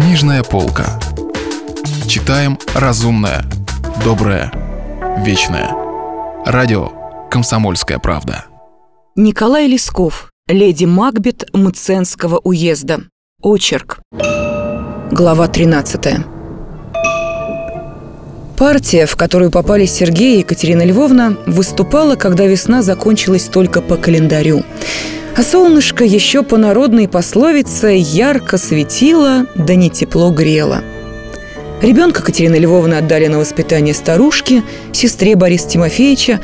Книжная полка. Читаем разумное, доброе, вечное. Радио «Комсомольская правда». Николай Лесков, леди Макбет Мценского уезда. Очерк. Глава 13. Партия, в которую попали Сергей и Екатерина Львовна, выступала, когда весна закончилась только по календарю. А солнышко еще по народной пословице ярко светило, да не тепло грело. Ребенка Катерины Львовны отдали на воспитание старушке, сестре Бориса Тимофеевича,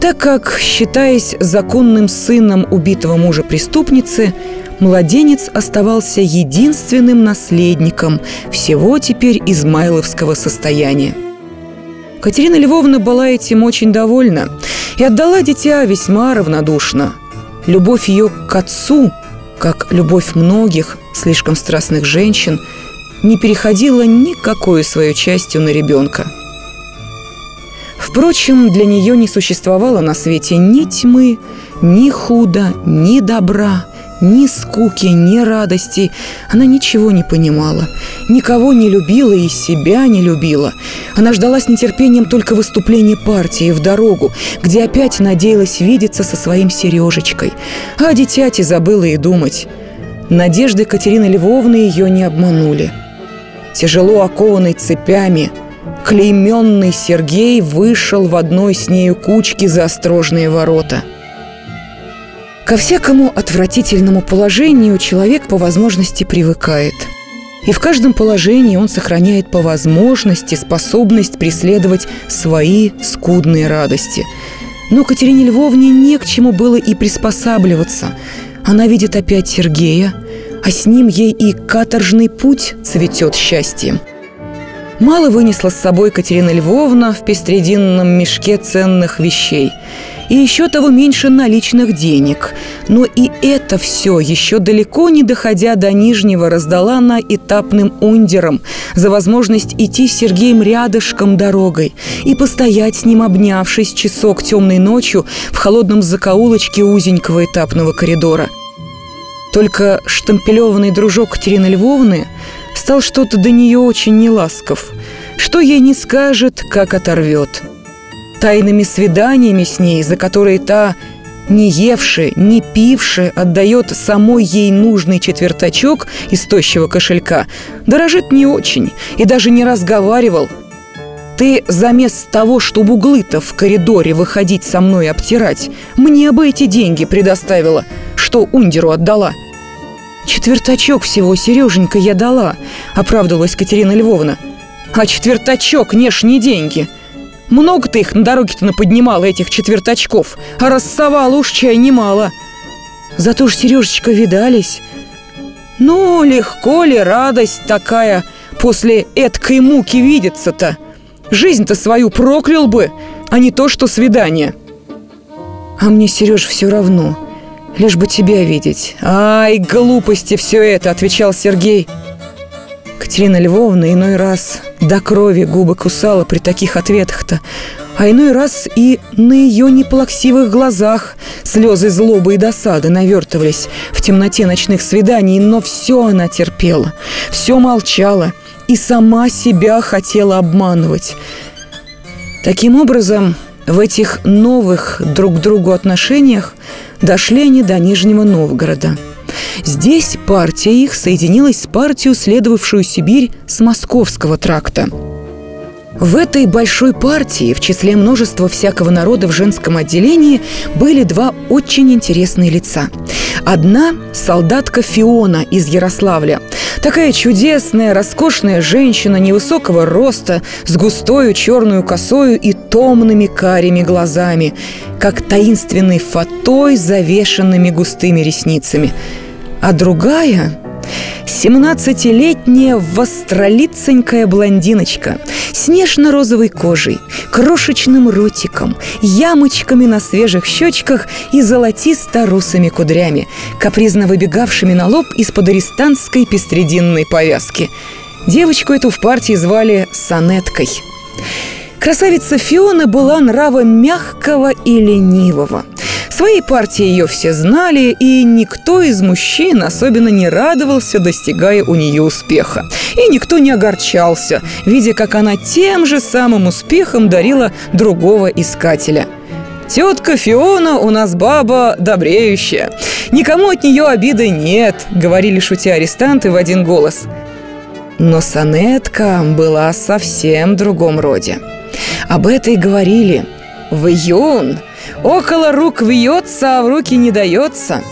так как, считаясь законным сыном убитого мужа преступницы, младенец оставался единственным наследником всего теперь измайловского состояния. Катерина Львовна была этим очень довольна и отдала дитя весьма равнодушно – Любовь ее к отцу, как любовь многих слишком страстных женщин, не переходила никакой своей частью на ребенка. Впрочем, для нее не существовало на свете ни тьмы, ни худа, ни добра – ни скуки, ни радости. Она ничего не понимала. Никого не любила и себя не любила. Она ждала с нетерпением только выступления партии в дорогу, где опять надеялась видеться со своим Сережечкой. А о дитяти забыла и думать. Надежды Катерины Львовны ее не обманули. Тяжело окованный цепями, клейменный Сергей вышел в одной с нею кучке за острожные ворота – Ко всякому отвратительному положению человек по возможности привыкает. И в каждом положении он сохраняет по возможности способность преследовать свои скудные радости. Но Катерине Львовне не к чему было и приспосабливаться. Она видит опять Сергея, а с ним ей и каторжный путь цветет счастьем. Мало вынесла с собой Катерина Львовна в пестрединном мешке ценных вещей – и еще того меньше наличных денег. Но и это все, еще далеко не доходя до Нижнего, раздала она этапным ундерам за возможность идти с Сергеем рядышком дорогой и постоять с ним, обнявшись часок темной ночью в холодном закоулочке узенького этапного коридора. Только штампелеванный дружок Катерины Львовны стал что-то до нее очень неласков. Что ей не скажет, как оторвет – тайными свиданиями с ней, за которые та, не евши, не пивши, отдает самой ей нужный четвертачок из тощего кошелька, дорожит не очень и даже не разговаривал. Ты заместо того, чтобы углы-то в коридоре выходить со мной обтирать, мне бы эти деньги предоставила, что Ундеру отдала. Четвертачок всего, Сереженька, я дала, оправдывалась Катерина Львовна. А четвертачок, не ж не деньги – много ты их на дороге-то наподнимала, этих четвертачков, а рассовала уж чай немало. Зато ж, Сережечка, видались. Ну, легко ли радость такая после эткой муки видеться-то? Жизнь-то свою проклял бы, а не то, что свидание. А мне, Сереж, все равно. Лишь бы тебя видеть. Ай, глупости все это, отвечал Сергей. Катерина Львовна иной раз до крови губы кусала при таких ответах-то, а иной раз и на ее неплаксивых глазах слезы злобы и досады навертывались в темноте ночных свиданий, но все она терпела, все молчала и сама себя хотела обманывать. Таким образом, в этих новых друг к другу отношениях дошли они до Нижнего Новгорода – Здесь партия их соединилась с партией, следовавшую Сибирь с Московского тракта. В этой большой партии, в числе множества всякого народа в женском отделении, были два очень интересные лица. Одна – солдатка Фиона из Ярославля. Такая чудесная, роскошная женщина невысокого роста, с густою черную косою и томными карими глазами, как таинственный фатой, завешенными густыми ресницами – а другая – семнадцатилетняя востролиценькая блондиночка с нежно-розовой кожей, крошечным ротиком, ямочками на свежих щечках и золотисто-русыми кудрями, капризно выбегавшими на лоб из-под арестанской пестрединной повязки. Девочку эту в партии звали Санеткой – Красавица Фиона была нрава мягкого и ленивого. Своей партии ее все знали, и никто из мужчин особенно не радовался, достигая у нее успеха. И никто не огорчался, видя, как она тем же самым успехом дарила другого искателя – Тетка Фиона у нас баба добреющая. Никому от нее обиды нет, говорили шутя арестанты в один голос. Но сонетка была совсем другом роде. Об этой говорили. В июн около рук вьется, а в руки не дается.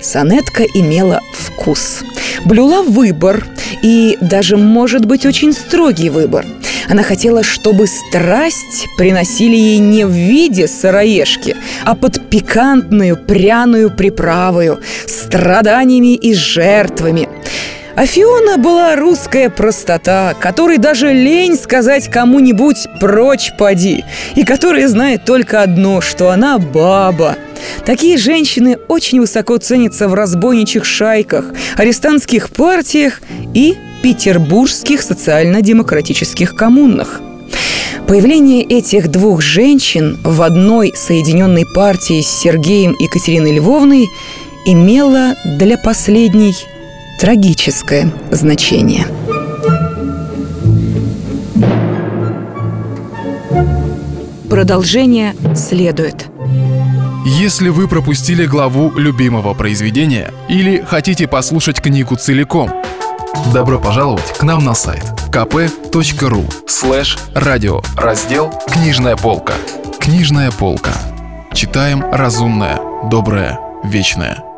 Сонетка имела вкус. Блюла выбор, и даже, может быть, очень строгий выбор – она хотела, чтобы страсть приносили ей не в виде сыроежки, а под пикантную пряную приправою, страданиями и жертвами. А Фиона была русская простота, которой даже лень сказать кому-нибудь «прочь поди», и которая знает только одно, что она баба. Такие женщины очень высоко ценятся в разбойничьих шайках, арестантских партиях и петербургских социально-демократических коммунах. Появление этих двух женщин в одной соединенной партии с Сергеем и Екатериной Львовной имело для последней трагическое значение. Продолжение следует. Если вы пропустили главу любимого произведения или хотите послушать книгу целиком – Добро пожаловать к нам на сайт kp.ru слэш радио раздел «Книжная полка». Книжная полка. Читаем разумное, доброе, вечное.